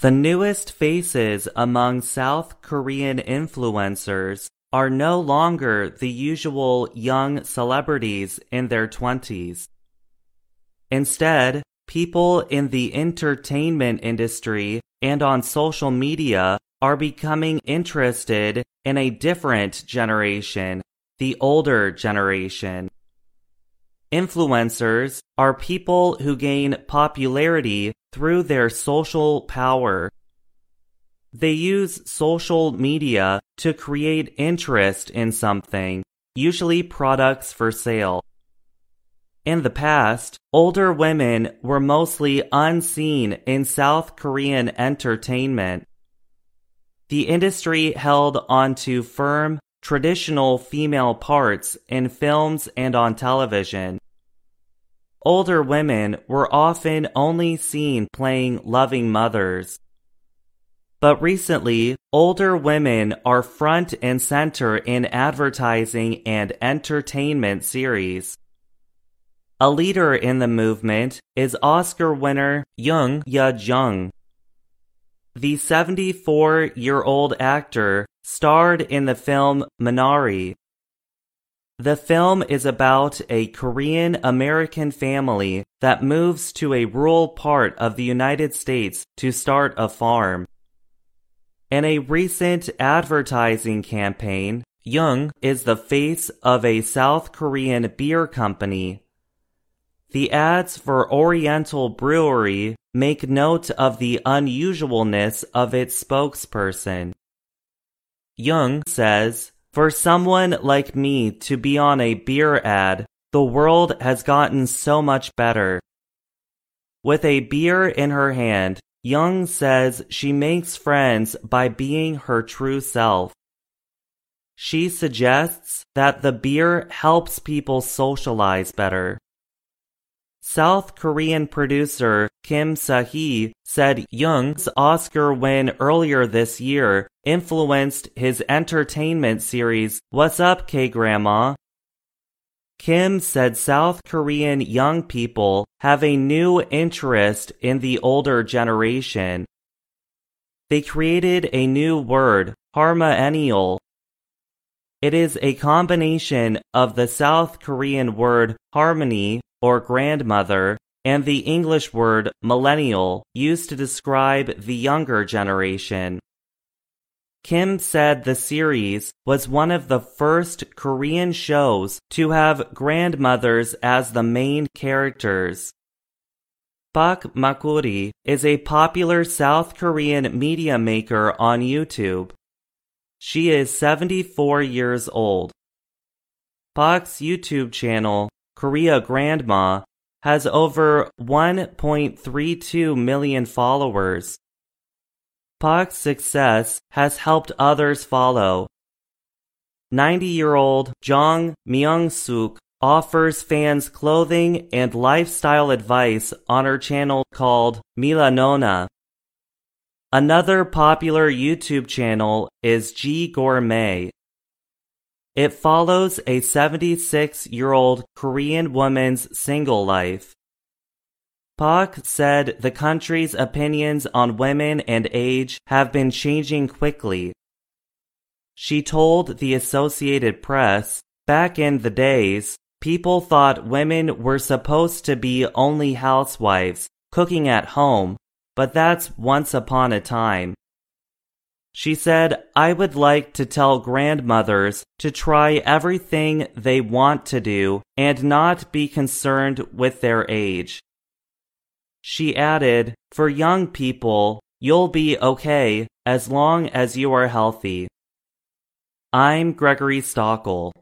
The newest faces among South Korean influencers are no longer the usual young celebrities in their 20s. Instead, people in the entertainment industry and on social media are becoming interested in a different generation, the older generation. Influencers are people who gain popularity through their social power. They use social media to create interest in something, usually products for sale. In the past, older women were mostly unseen in South Korean entertainment. The industry held onto firm, traditional female parts in films and on television. Older women were often only seen playing loving mothers. But recently, older women are front and center in advertising and entertainment series. A leader in the movement is Oscar winner Jung Ya Jung. The 74 year old actor starred in the film Minari. The film is about a Korean American family that moves to a rural part of the United States to start a farm. In a recent advertising campaign, Jung is the face of a South Korean beer company. The ads for Oriental Brewery make note of the unusualness of its spokesperson. Jung says, For someone like me to be on a beer ad, the world has gotten so much better. With a beer in her hand, Jung says she makes friends by being her true self. She suggests that the beer helps people socialize better. South Korean producer Kim Se-hee said Jung's Oscar win earlier this year influenced his entertainment series What's Up, K-Grandma? Kim said South Korean young people have a new interest in the older generation. They created a new word, harmaenial. It is a combination of the South Korean word harmoni or grandmother, and the English word millennial used to describe the younger generation. Kim said the series was one of the first Korean shows to have grandmothers as the main characters. Pak Makuri is a popular South Korean media maker on YouTube. She is 74 years old. Pak's YouTube channel Korea Grandma, has over 1.32 million followers. Pak's success has helped others follow. 90 year old Jong Myung Suk offers fans clothing and lifestyle advice on her channel called Milanonna. Another popular YouTube channel is G Gourmet. It follows a 76 year old Korean woman's single life. Pak said the country's opinions on women and age have been changing quickly. She told the Associated Press, back in the days, people thought women were supposed to be only housewives, cooking at home, but that's once upon a time. She said, I would like to tell grandmothers to try everything they want to do and not be concerned with their age. She added, For young people, you'll be okay as long as you are healthy. I'm Gregory Stachel.